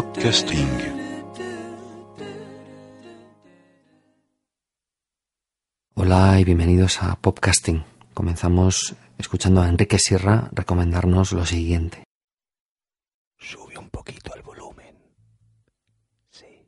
Podcasting. Hola y bienvenidos a Popcasting. Comenzamos escuchando a Enrique Sierra recomendarnos lo siguiente. Sube un poquito el volumen. Sí.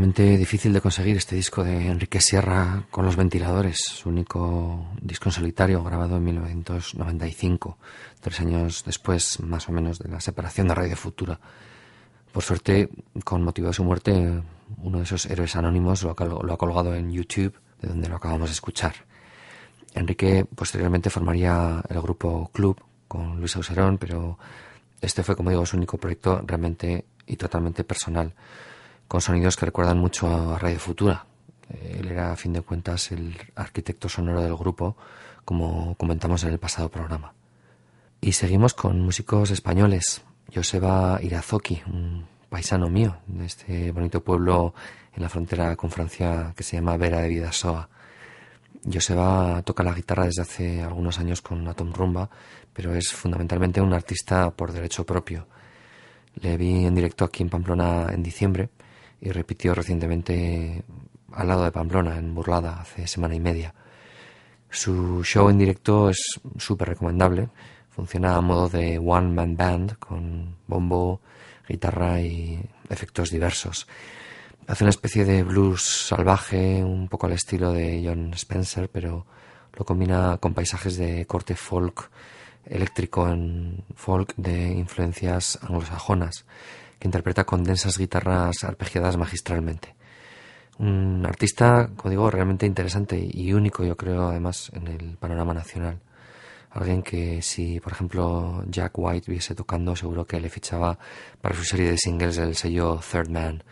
Realmente difícil de conseguir este disco de Enrique Sierra con los ventiladores, su único disco en solitario grabado en 1995, tres años después más o menos de la separación de Radio Futura. Por suerte, con motivo de su muerte, uno de esos héroes anónimos lo, ha colgado en YouTube, de donde lo acabamos de escuchar. Enrique posteriormente formaría el grupo Club con Luis Auserón, pero este fue, como digo, su único proyecto realmente y totalmente personal con sonidos que recuerdan mucho a Radio Futura. Él era, a fin de cuentas, el arquitecto sonoro del grupo, como comentamos en el pasado programa. Y seguimos con músicos españoles. Joseba Irazoki, un paisano mío de este bonito pueblo en la frontera con Francia que se llama Vera de Vidasoa. Joseba toca la guitarra desde hace algunos años con Atom Rumba, pero es fundamentalmente un artista por derecho propio. Le vi en directo aquí en Pamplona en diciembre y repitió recientemente al lado de Pamplona, en Burlada, hace semana y media. Su show en directo es súper recomendable. Funciona a modo de one man band con bombo, guitarra y efectos diversos. Hace una especie de blues salvaje, un poco al estilo de John Spencer, pero lo combina con paisajes de corte folk, eléctrico en folk de influencias anglosajonas que interpreta con densas guitarras arpegiadas magistralmente. Un artista, como digo, realmente interesante y único, yo creo, además, en el panorama nacional. Alguien que si, por ejemplo, Jack White viese tocando, seguro que le fichaba para su serie de singles del sello Third Man.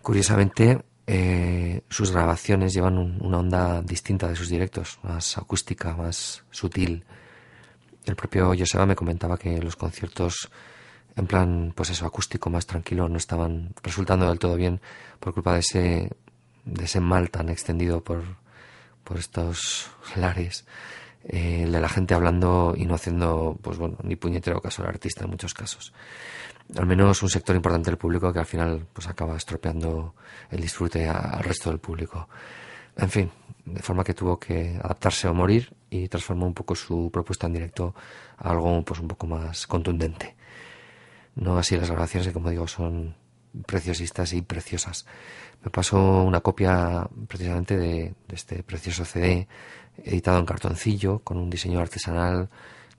Curiosamente, eh, sus grabaciones llevan una onda distinta de sus directos, más acústica, más sutil. El propio Joseba me comentaba que los conciertos en plan, pues eso, acústico más tranquilo, no estaban resultando del todo bien por culpa de ese, mal tan extendido por, por estos lares, eh, de la gente hablando y no haciendo, pues bueno, ni puñetero caso al artista en muchos casos. Al menos un sector importante del público que al final pues acaba estropeando el disfrute al resto del público. En fin, de forma que tuvo que adaptarse o morir y transformó un poco su propuesta en directo a algo pues un poco más contundente. No así las grabaciones que, como digo, son preciosistas y preciosas. Me pasó una copia precisamente de, este precioso CD editado en cartoncillo con un diseño artesanal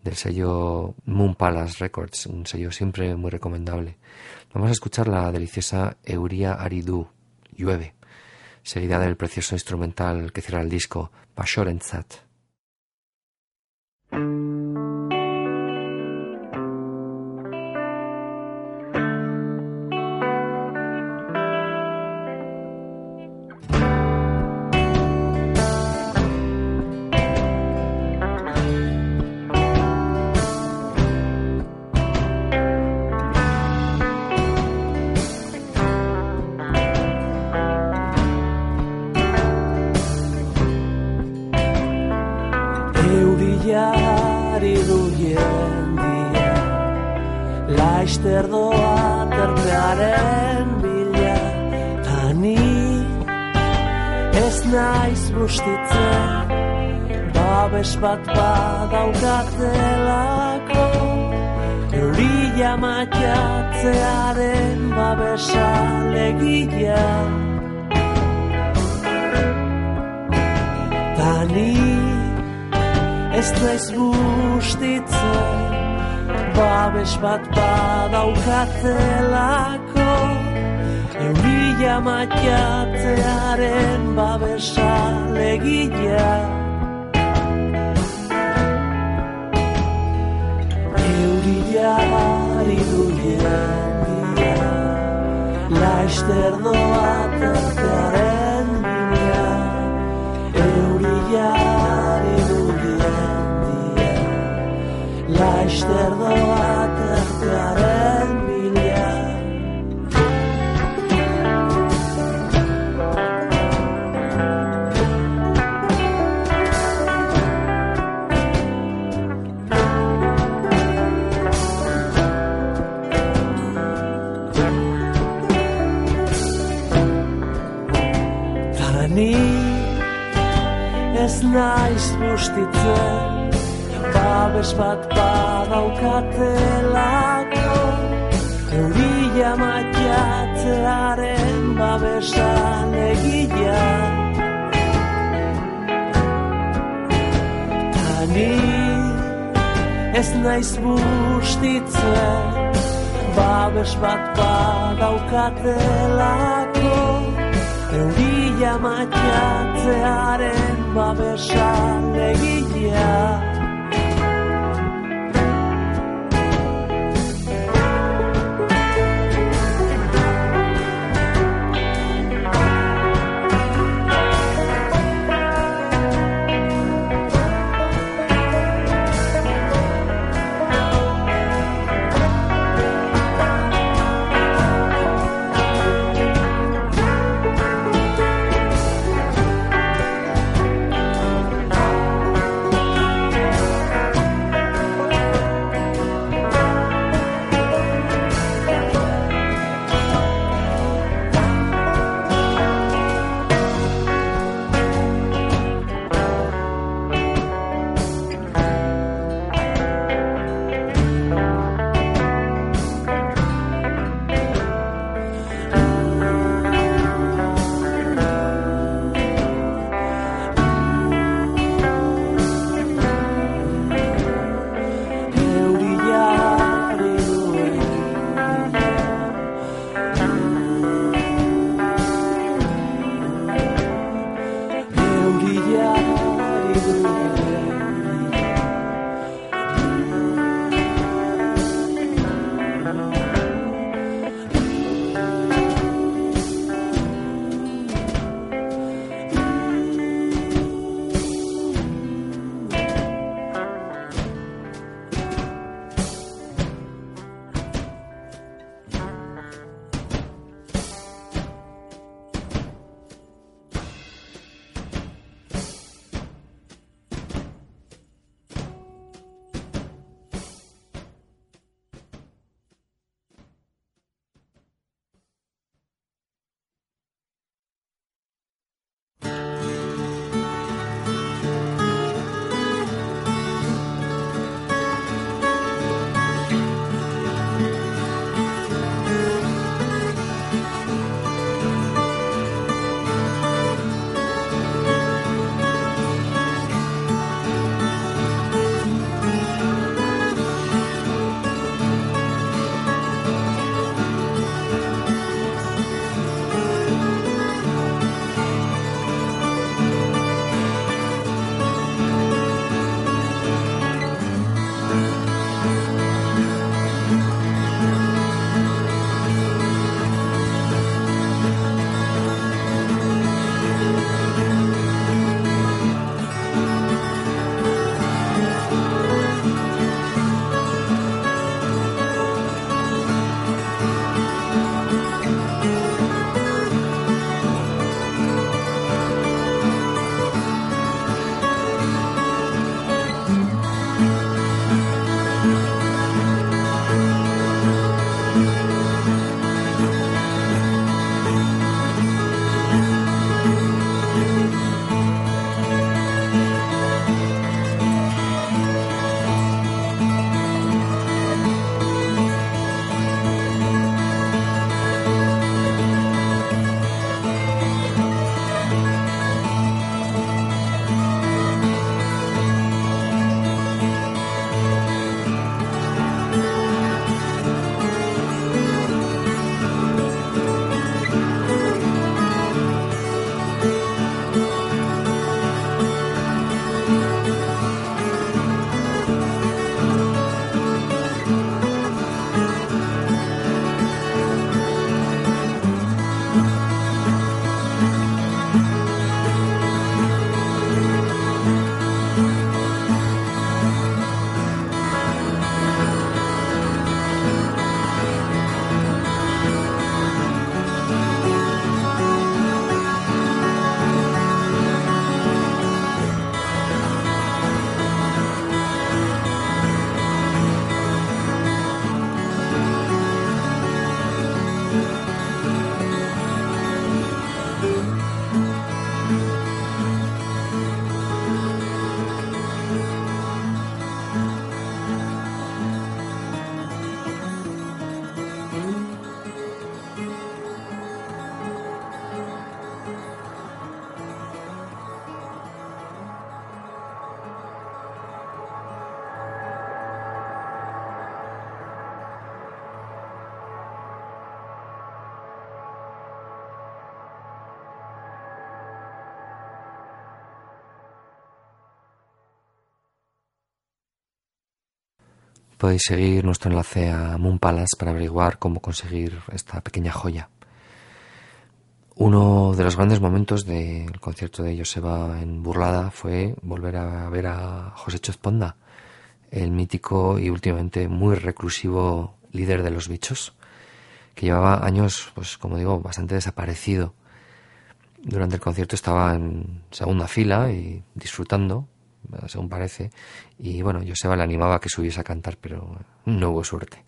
del sello Moon Palace Records, un sello siempre muy recomendable. Vamos a escuchar la deliciosa Euria Aridu, Llueve, seguida del precioso instrumental que cierra el disco, Bashorenzat. bat badaukatelako Eurila matiatzearen babesa legila Tani ez naiz bustitzen Babes bat badaukatelako Eurila matiatzearen babesa Hallelujah, eu vi a marido doa tartearen bila externo a transformar-me doa naiz bustitzen Babes bat badaukatelako Euria Eurila matiatzearen babesan egila Tani ez naiz bustitzen Babes bat badaukatelako Eurila ba besan egia podéis seguir nuestro enlace a Moon Palace para averiguar cómo conseguir esta pequeña joya. Uno de los grandes momentos del concierto de Joseba en Burlada fue volver a ver a José Chozponda, el mítico y últimamente muy reclusivo líder de los bichos, que llevaba años, pues como digo, bastante desaparecido. Durante el concierto estaba en segunda fila y disfrutando, según parece, y bueno, Joseba le animaba a que subiese a cantar, pero no hubo suerte.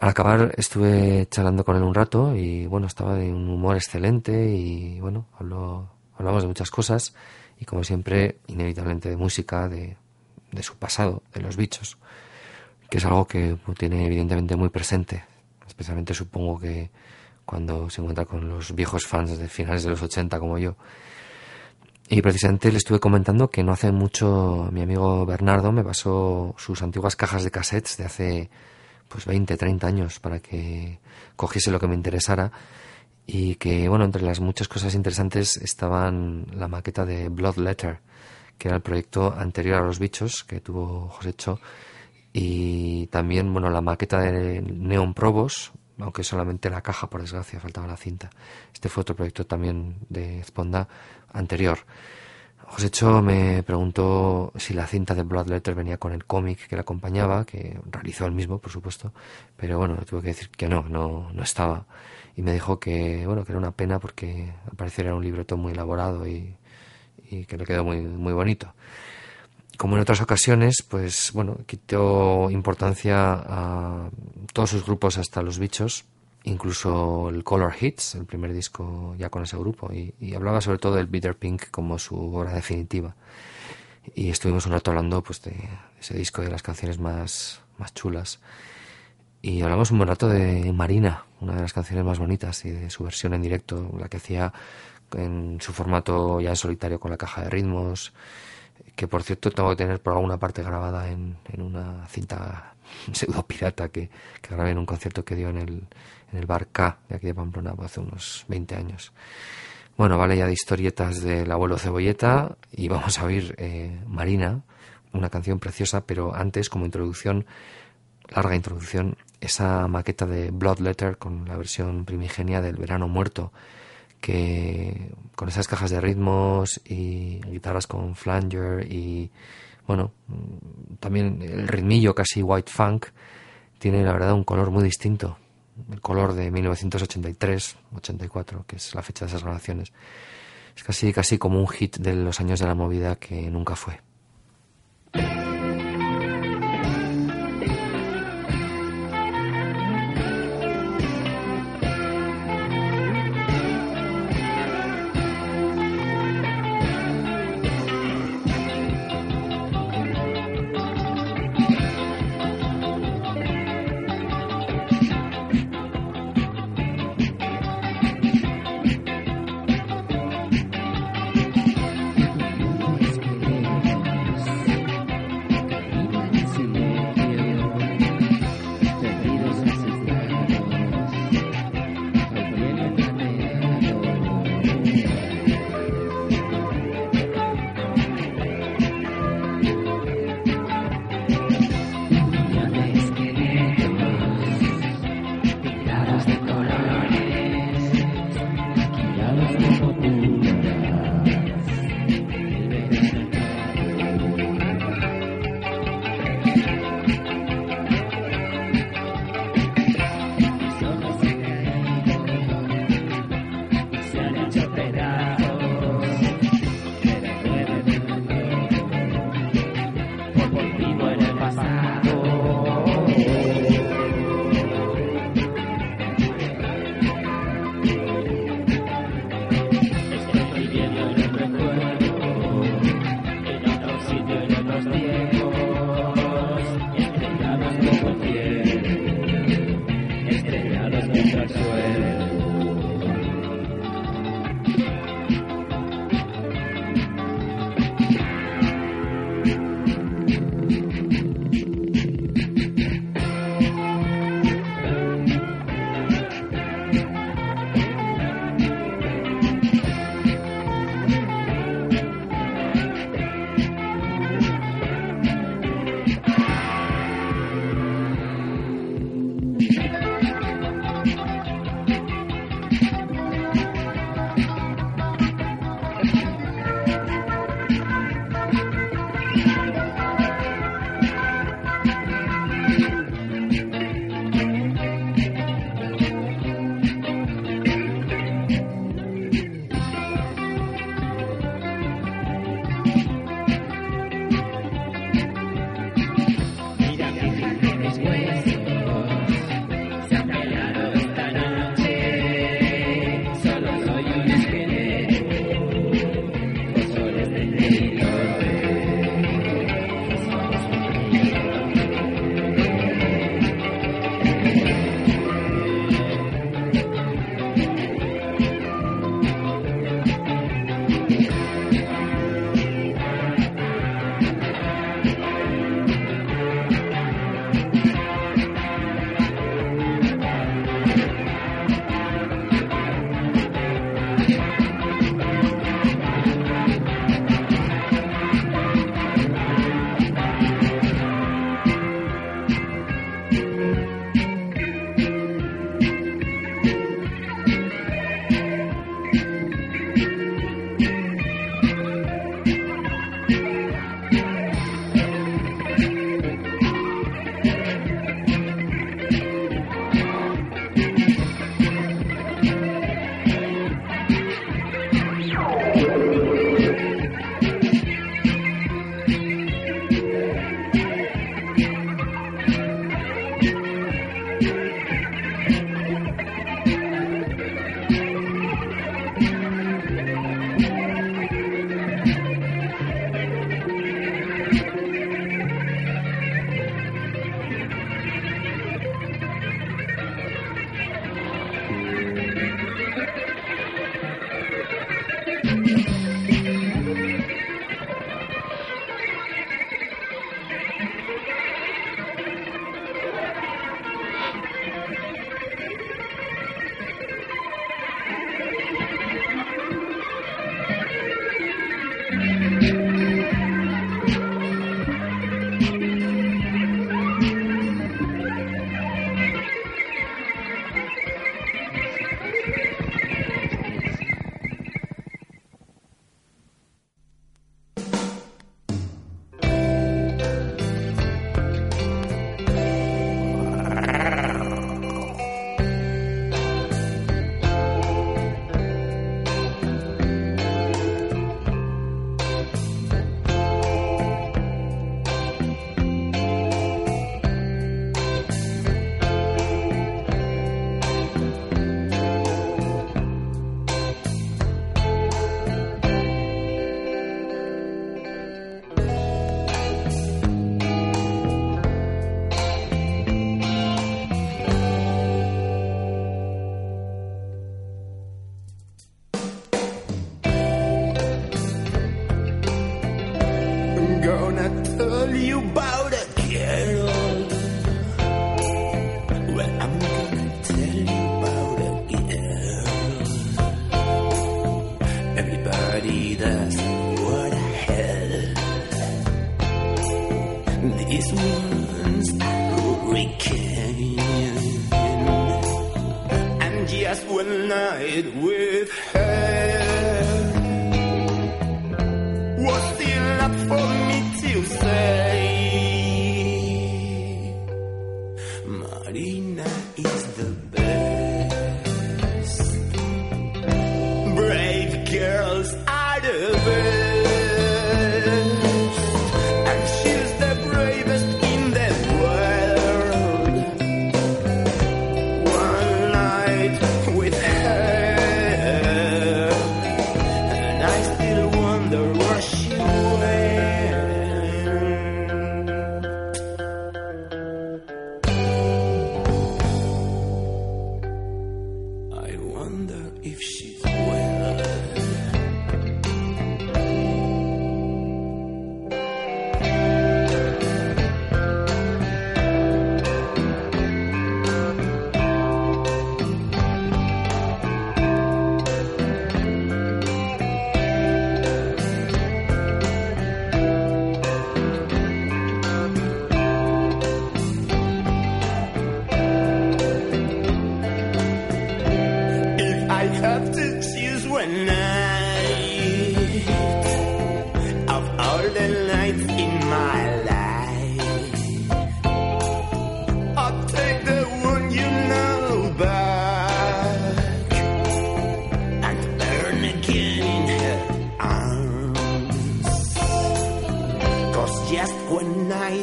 Al acabar estuve charlando con él un rato y bueno, estaba de un humor excelente y bueno, hablamos de muchas cosas y como siempre, inevitablemente de música, de, de su pasado, de los bichos, que es algo que tiene evidentemente muy presente, especialmente supongo que cuando se encuentra con los viejos fans de finales de los 80 como yo. Y precisamente le estuve comentando que no hace mucho mi amigo Bernardo me pasó sus antiguas cajas de cassettes de hace pues 20, 30 años para que cogiese lo que me interesara y que, bueno, entre las muchas cosas interesantes estaban la maqueta de Blood Letter, que era el proyecto anterior a Los Bichos que tuvo José Cho, y también, bueno, la maqueta de Neon Probos, aunque solamente la caja, por desgracia, faltaba la cinta. Este fue otro proyecto también de Sponda anterior. Josécho me preguntó si la cinta de Bloodletter venía con el cómic que la acompañaba, que realizó él mismo, por supuesto, pero bueno, tuve que decir que no, no, no estaba. Y me dijo que, bueno, que era una pena porque al parecer era un libreto muy elaborado y, y que le quedó muy, muy bonito. Como en otras ocasiones, pues bueno, quitó importancia a todos sus grupos hasta los bichos, incluso el Color Hits, el primer disco ya con ese grupo, y, hablaba sobre todo del Bitter Pink como su obra definitiva. Y estuvimos un rato hablando pues, de, ese disco, de las canciones más, más chulas. Y hablamos un buen rato de Marina, una de las canciones más bonitas, y de su versión en directo, la que hacía en su formato ya en solitario con la caja de ritmos, que por cierto tengo que tener por alguna parte grabada en, en una cinta pseudo pirata que, que grabé en un concierto que dio en el, en el bar K de aquí de Pamplona hace unos 20 años. Bueno, vale ya de historietas del abuelo Cebolleta y vamos a oír eh, Marina, una canción preciosa, pero antes como introducción, larga introducción, esa maqueta de Blood Letter con la versión primigenia del Verano Muerto, que con esas cajas de ritmos y guitarras con flanger y bueno, también el ritmillo casi white funk, tiene la verdad un color muy distinto el color de 1983-84, que es la fecha de esas grabaciones. Es casi, casi como un hit de los años de la movida que nunca fue.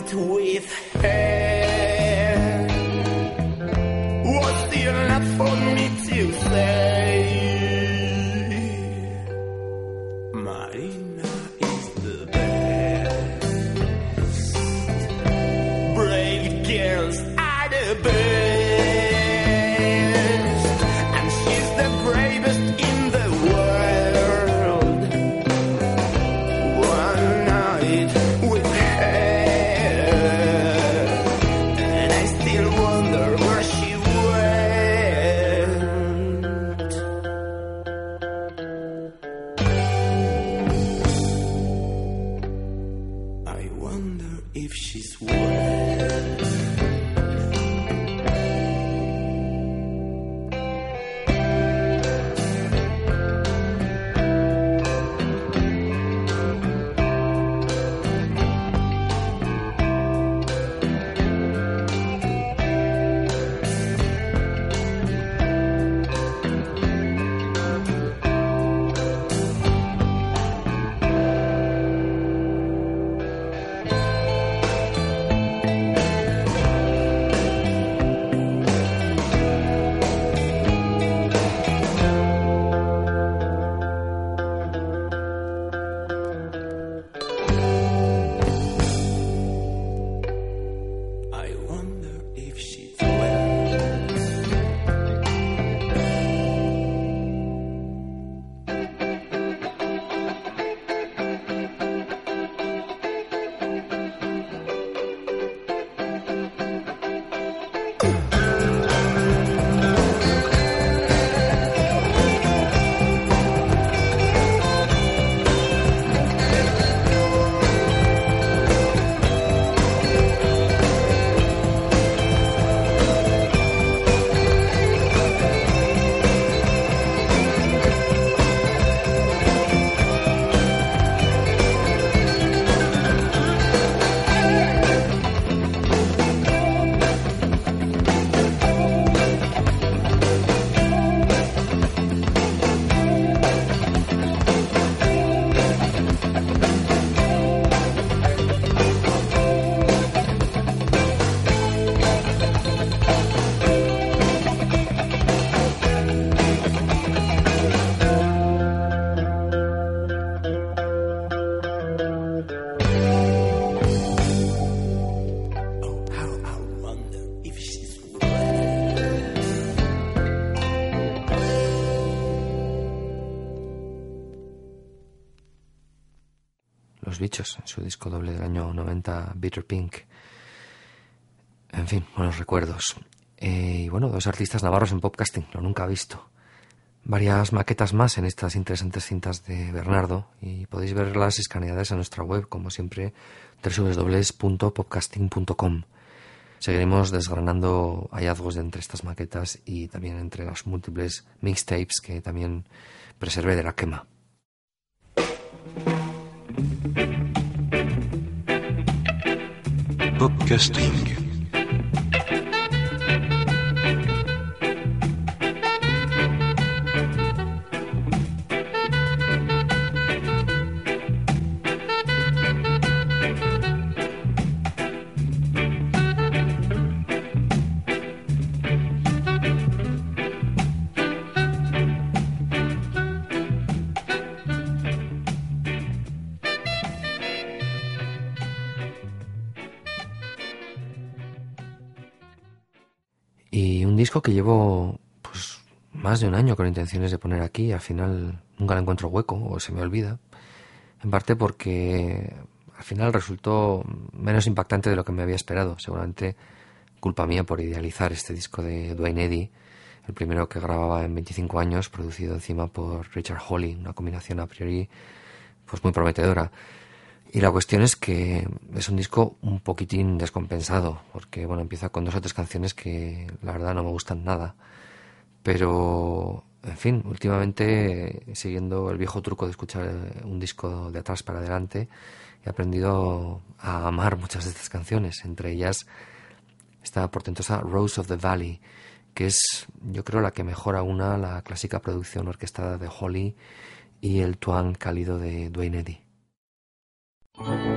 And she's Bitter Pink. En fin, buenos recuerdos. Eh, y bueno, dos artistas navarros en podcasting, lo nunca visto. Varias maquetas más en estas interesantes cintas de Bernardo y podéis verlas escaneadas en nuestra web, como siempre, www.podcasting.com. Seguiremos desgranando hallazgos entre estas maquetas y también entre las múltiples mixtapes que también preservé de la quema. Podcasting. Disco que llevo pues más de un año con intenciones de poner aquí, al final nunca le encuentro hueco o se me olvida. En parte porque al final resultó menos impactante de lo que me había esperado. Seguramente culpa mía por idealizar este disco de Dwayne Eddy, el primero que grababa en 25 años, producido encima por Richard Hawley, una combinación a priori pues muy prometedora. Y la cuestión es que es un disco un poquitín descompensado, porque bueno, empieza con dos o tres canciones que la verdad no me gustan nada. Pero, en fin, últimamente, siguiendo el viejo truco de escuchar un disco de atrás para adelante, he aprendido a amar muchas de estas canciones, entre ellas esta portentosa Rose of the Valley, que es, yo creo, la que mejora una la clásica producción orquestada de Holly y el twang cálido de Dwayne Eddy. Thank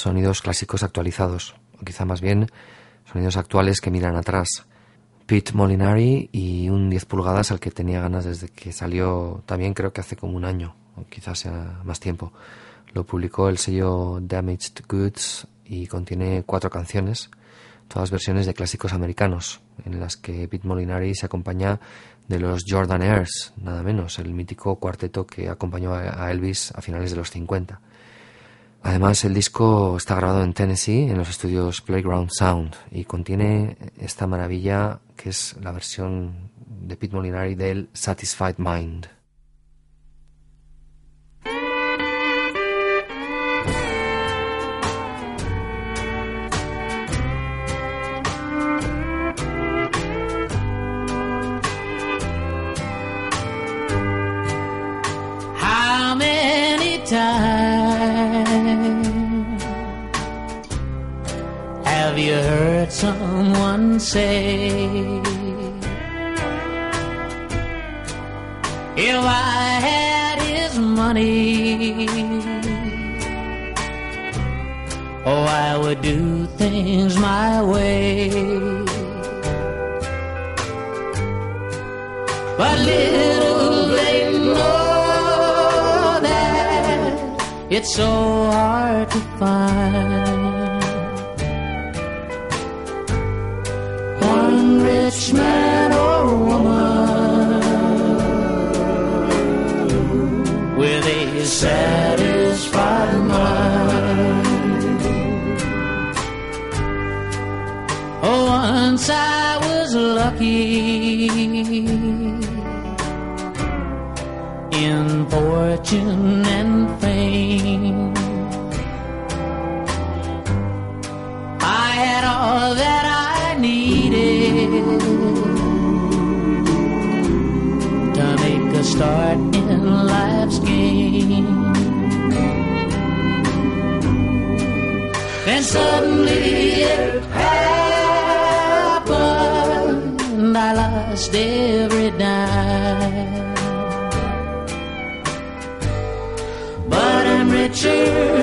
sonidos clásicos actualizados, o quizá más bien sonidos actuales que miran atrás. Pete Molinari y un 10 pulgadas al que tenía ganas desde que salió también creo que hace como un año, o quizás sea más tiempo. Lo publicó el sello Damaged Goods y contiene cuatro canciones, todas versiones de clásicos americanos, en las que Pete Molinari se acompaña de los Jordanaires, nada menos, el mítico cuarteto que acompañó a Elvis a finales de los 50. Además, el disco está grabado en Tennessee, en los estudios Playground Sound, y contiene esta maravilla que es la versión de Pete Molinari del Satisfied Mind. How many times you heard someone say, If I had his money, oh, I would do things my way. But little they know that it's so hard to find rich man or woman with a satisfied mind. Oh, once I was lucky in fortune start in life's game. Then suddenly it happened. I lost every dime. but I'm richer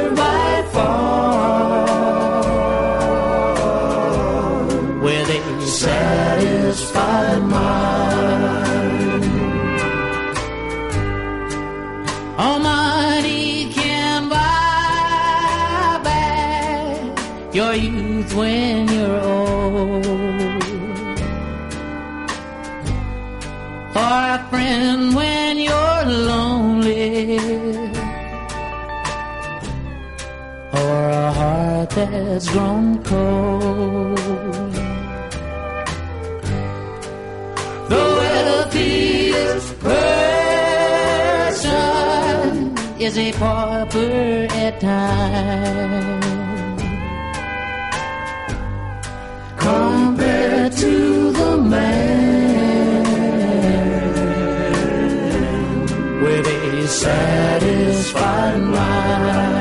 that's grown cold. The wealthiest person is a pauper at times. Compared to the man with a satisfied mind.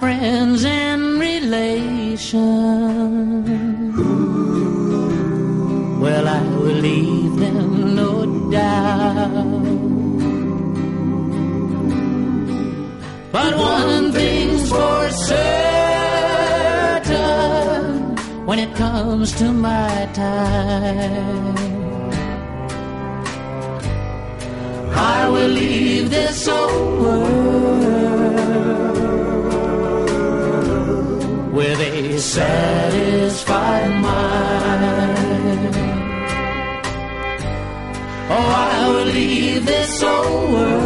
Friends and relations, well, I will leave them no doubt. But one thing's for certain when it comes to my time. I will leave this old world a satisfied mind. Oh, I will leave this old world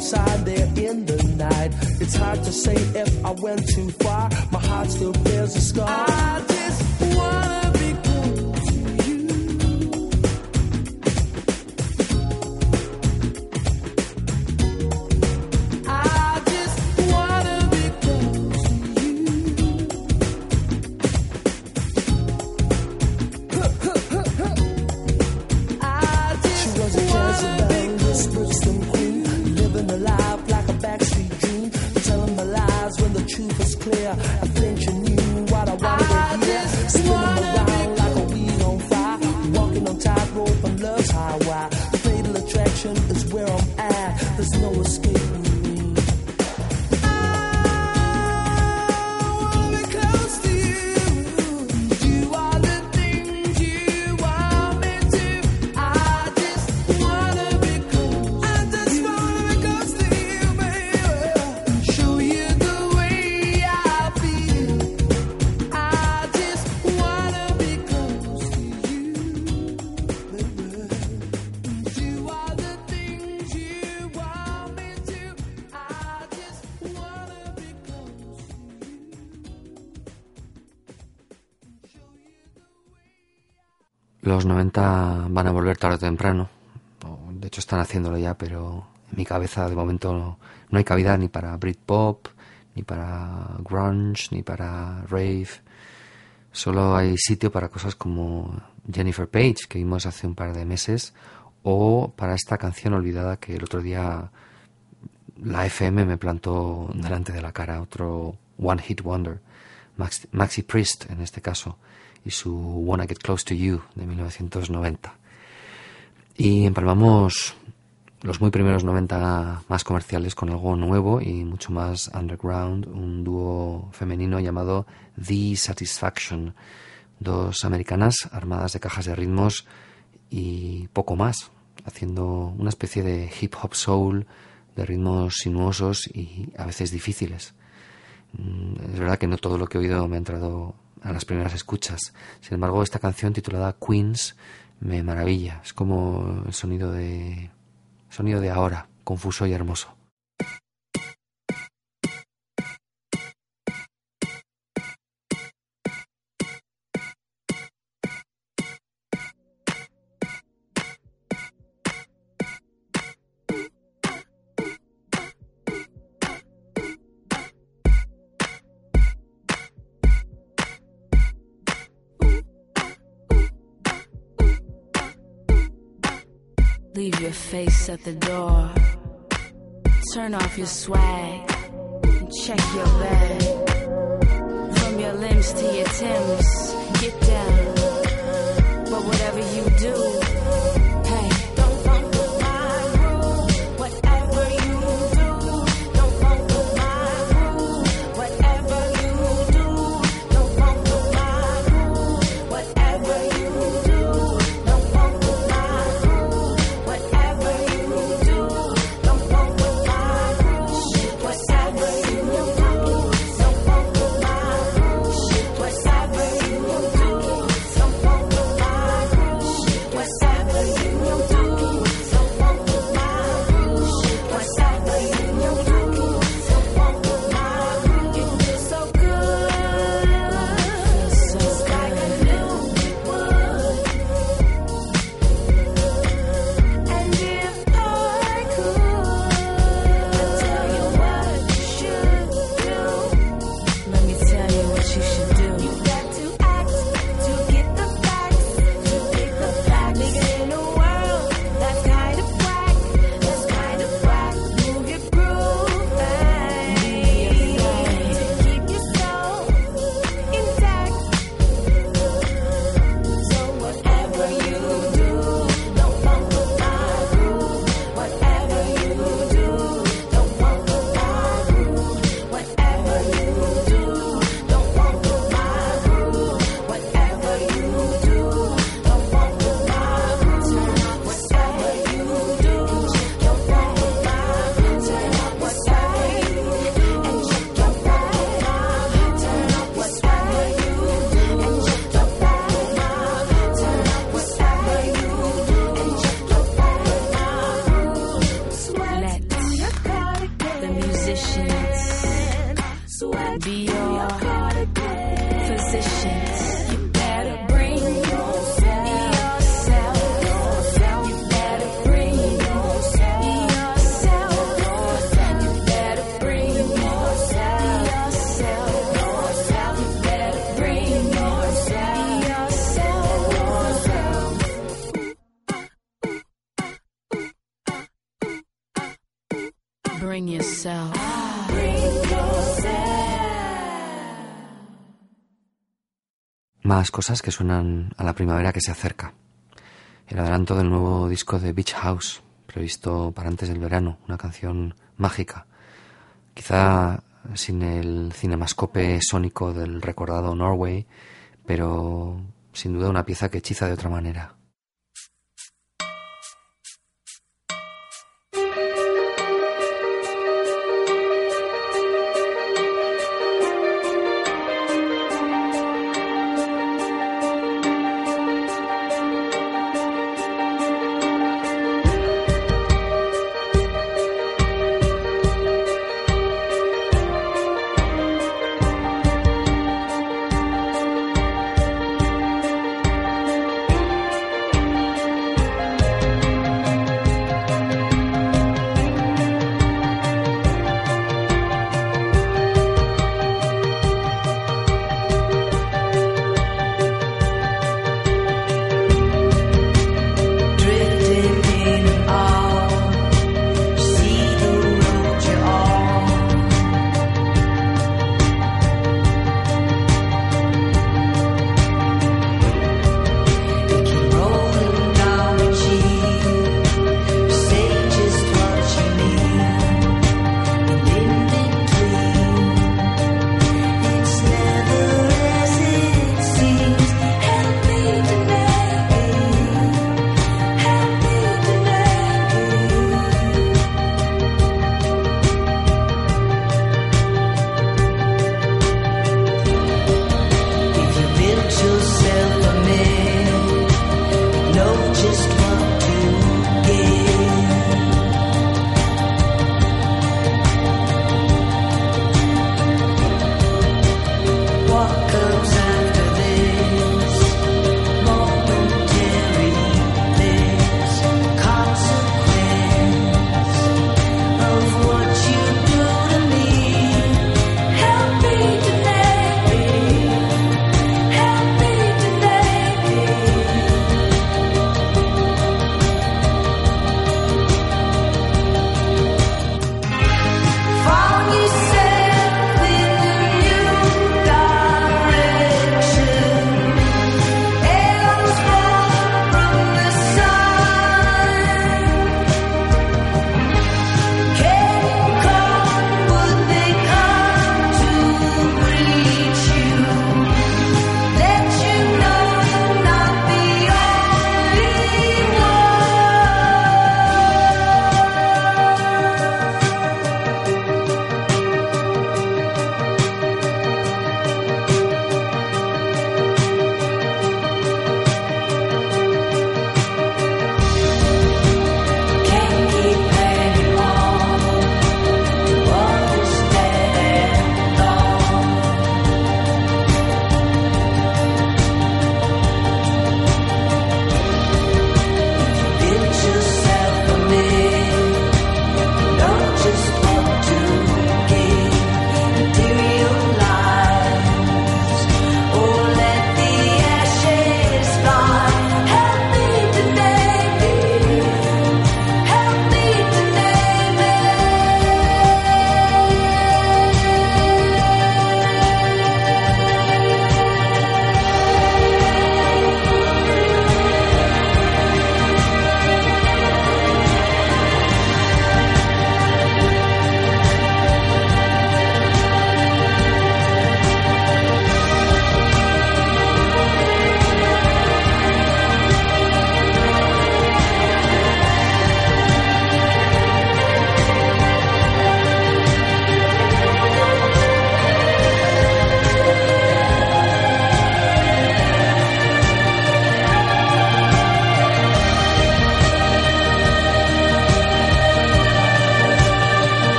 outside there in the night. It's hard to say if I went too far. My heart still bears a scar. I just wanna. Tarde o temprano. De hecho, están haciéndolo ya, pero en mi cabeza de momento no, no hay cabida ni para Britpop, ni para grunge, ni para rave. Solo hay sitio para cosas como Jennifer Page, que vimos hace un par de meses, o para esta canción olvidada que el otro día la FM me plantó delante de la cara, otro One Hit Wonder, Max- Maxi Priest en este caso, y su Wanna Get Close to You de 1990. Y empalmamos los muy primeros 90 más comerciales con algo nuevo y mucho más underground, un dúo femenino llamado The Satisfaction, dos americanas armadas de cajas de ritmos y poco más, haciendo una especie de hip hop soul de ritmos sinuosos y a veces difíciles. Mm, Es verdad que no todo lo que he oído me ha entrado a las primeras escuchas. Sin embargo, esta canción titulada Queens me maravilla. Es como el sonido de sonido de ahora, confuso y hermoso. Leave your face at the door. Turn off your swag and check your bag. From your limbs to your Timbs, get down. But whatever you do, Más cosas que suenan a la primavera que se acerca. El adelanto del nuevo disco de Beach House, previsto para antes del verano, una canción mágica, quizá sin el cinemascope sónico del recordado Norway, pero sin duda una pieza que hechiza de otra manera.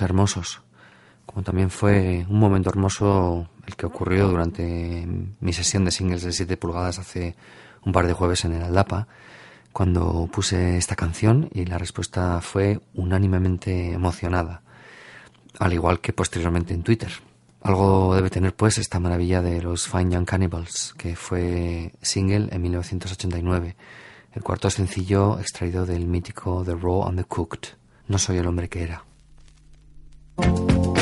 hermosos, como también fue un momento hermoso el que ocurrió durante mi sesión de singles de 7 pulgadas hace un par de jueves en el Aldapa, cuando puse esta canción y la respuesta fue unánimemente emocionada, al igual que posteriormente en Twitter. Algo debe tener pues esta maravilla de los Fine Young Cannibals, que fue single en 1989, el cuarto sencillo extraído del mítico The Raw and the Cooked. No soy el hombre que era. Thank you.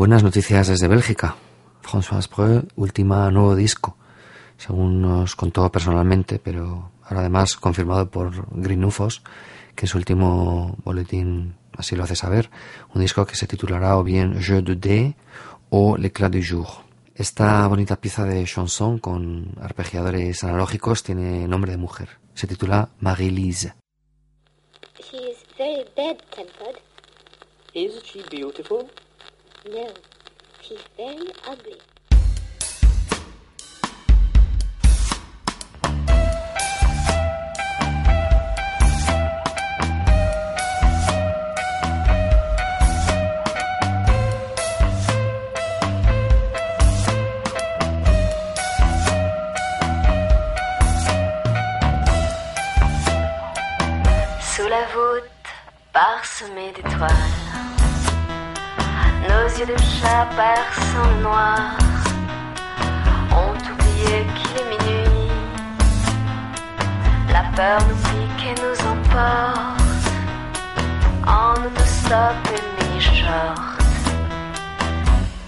buenas noticias desde Bélgica. François Preux, última nuevo disco, según nos contó personalmente, pero ahora además confirmado por Green Ufos, que en su último boletín así lo hace saber, un disco que se titulará o bien Jeu de dé o L'éclat du jour. Esta bonita pieza de chanson con arpegiadores analógicos tiene nombre de mujer. Se titula Marie-Lise. She is very bad-tempered. Is she beautiful? Léon, Sylvain Ablé. Sous la voûte, parsemée d'étoiles. Nos yeux de chat perçant le noir ont oublié qu'il est minuit. La peur nous pique et nous emporte en autostop et mini-short.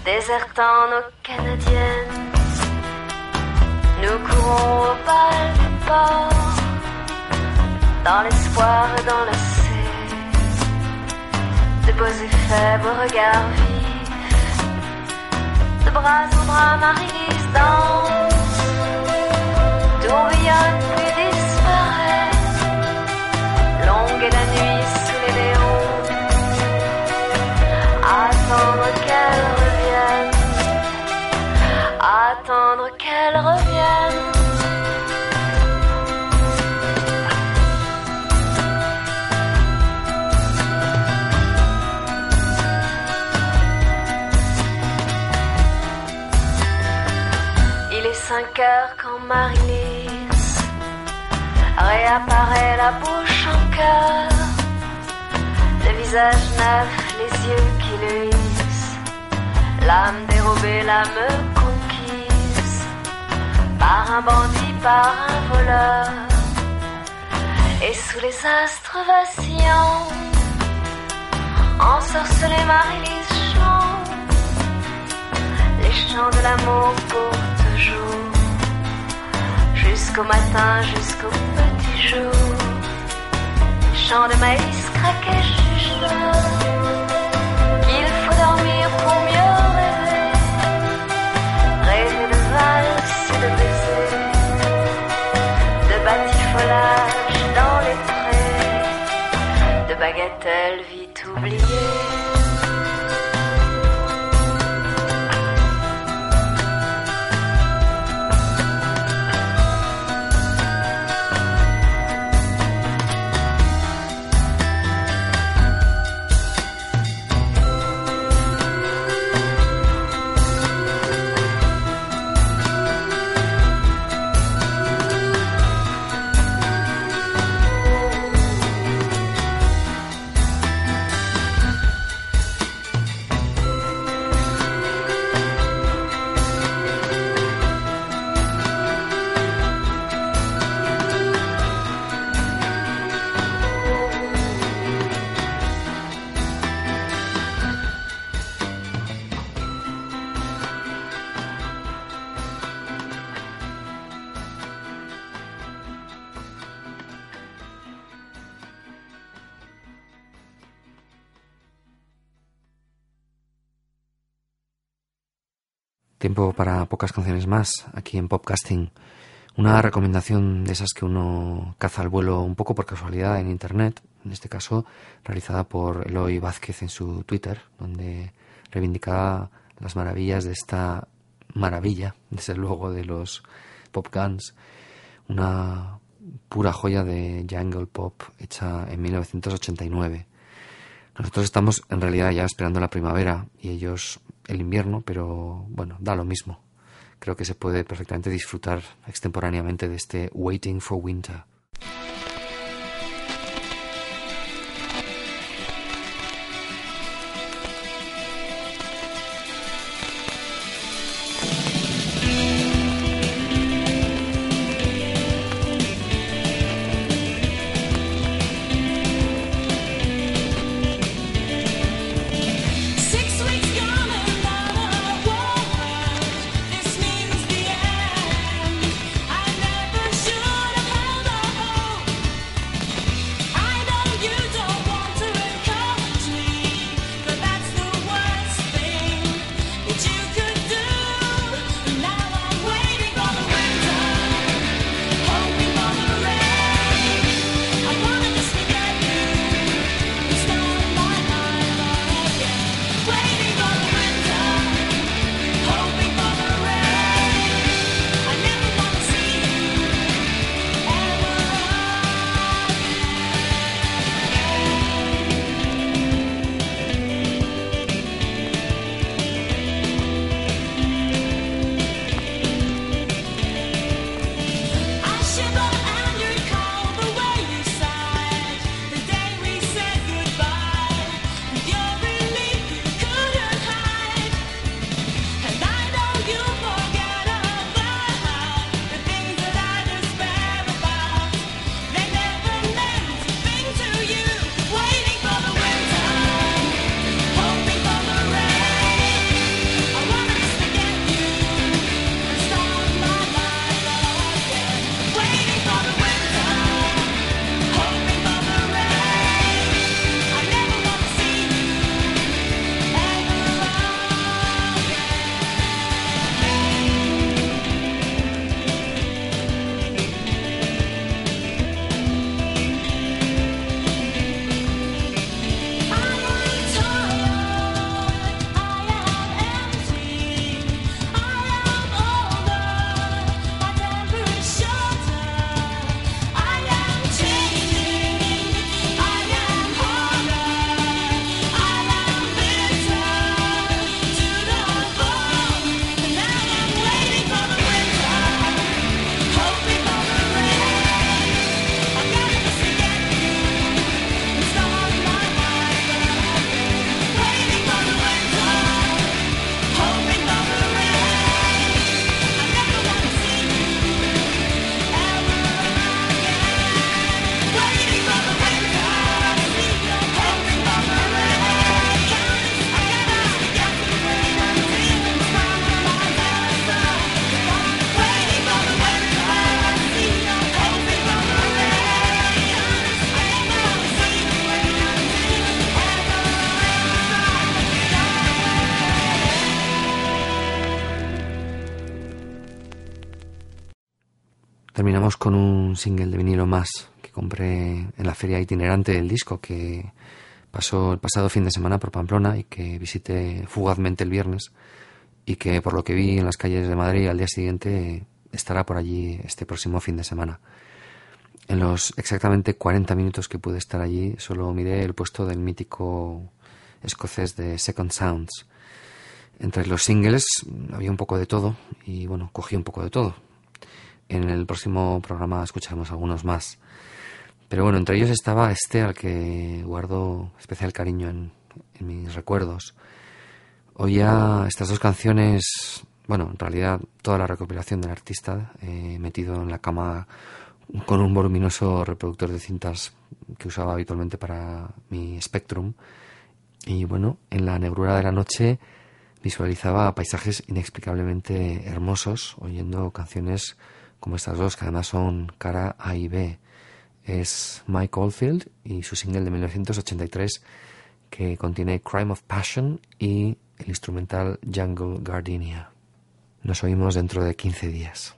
Désertant nos canadiennes, nous courons au bal du port dans l'espoir et dans l'essai de beaux effets, beaux regards vifs, de bras en bras, Marie-Lise danse, tourbillonne quand Marie-Lise réapparaît la bouche en cœur, le visage neuf, les yeux qui le hissent, l'âme dérobée, l'âme conquise. Par un bandit, par un voleur, et sous les astres vacillants, ensorcelée Marie-Lise chante. Les chants de l'amour pour jusqu'au matin, jusqu'au petit jour. Les chants de maïs craqués chuchotent qu'il faut dormir pour mieux rêver, rêver de valses et de baisers, de batifolage dans les prés, de bagatelles vite oubliées. Tiempo para pocas canciones más aquí en Popcasting. Una recomendación de esas que uno caza al vuelo un poco por casualidad en internet, en este caso realizada por Eloy Vázquez en su Twitter, donde reivindicaba las maravillas de esta maravilla, desde luego, de los Pop Guns, una pura joya de jungle pop hecha en 1989. Nosotros estamos en realidad ya esperando la primavera y ellos el invierno, pero bueno, da lo mismo. Creo que se puede perfectamente disfrutar extemporáneamente de este Waiting for Winter. Single de vinilo más que compré en la feria itinerante del disco que pasó el pasado fin de semana por Pamplona y que visité fugazmente el viernes y que por lo que vi en las calles de Madrid al día siguiente estará por allí este próximo fin de semana. En los exactamente 40 minutos que pude estar allí solo miré el puesto del mítico escocés de Second Sounds. Entre los singles había un poco de todo y bueno, cogí un poco de todo. En el próximo programa escucharemos algunos más. Pero bueno, entre ellos estaba este al que guardo especial cariño en, mis recuerdos. Oía estas dos canciones, bueno, en realidad toda la recopilación del artista, eh, metido en la cama con un voluminoso reproductor de cintas que usaba habitualmente para mi Spectrum. Y bueno, en la negrura de la noche visualizaba paisajes inexplicablemente hermosos, oyendo canciones como estas dos, que además son cara A y B. Es Mike Oldfield y su single de 1983 que contiene Crime of Passion y el instrumental Jungle Gardenia. Nos oímos dentro de 15 días.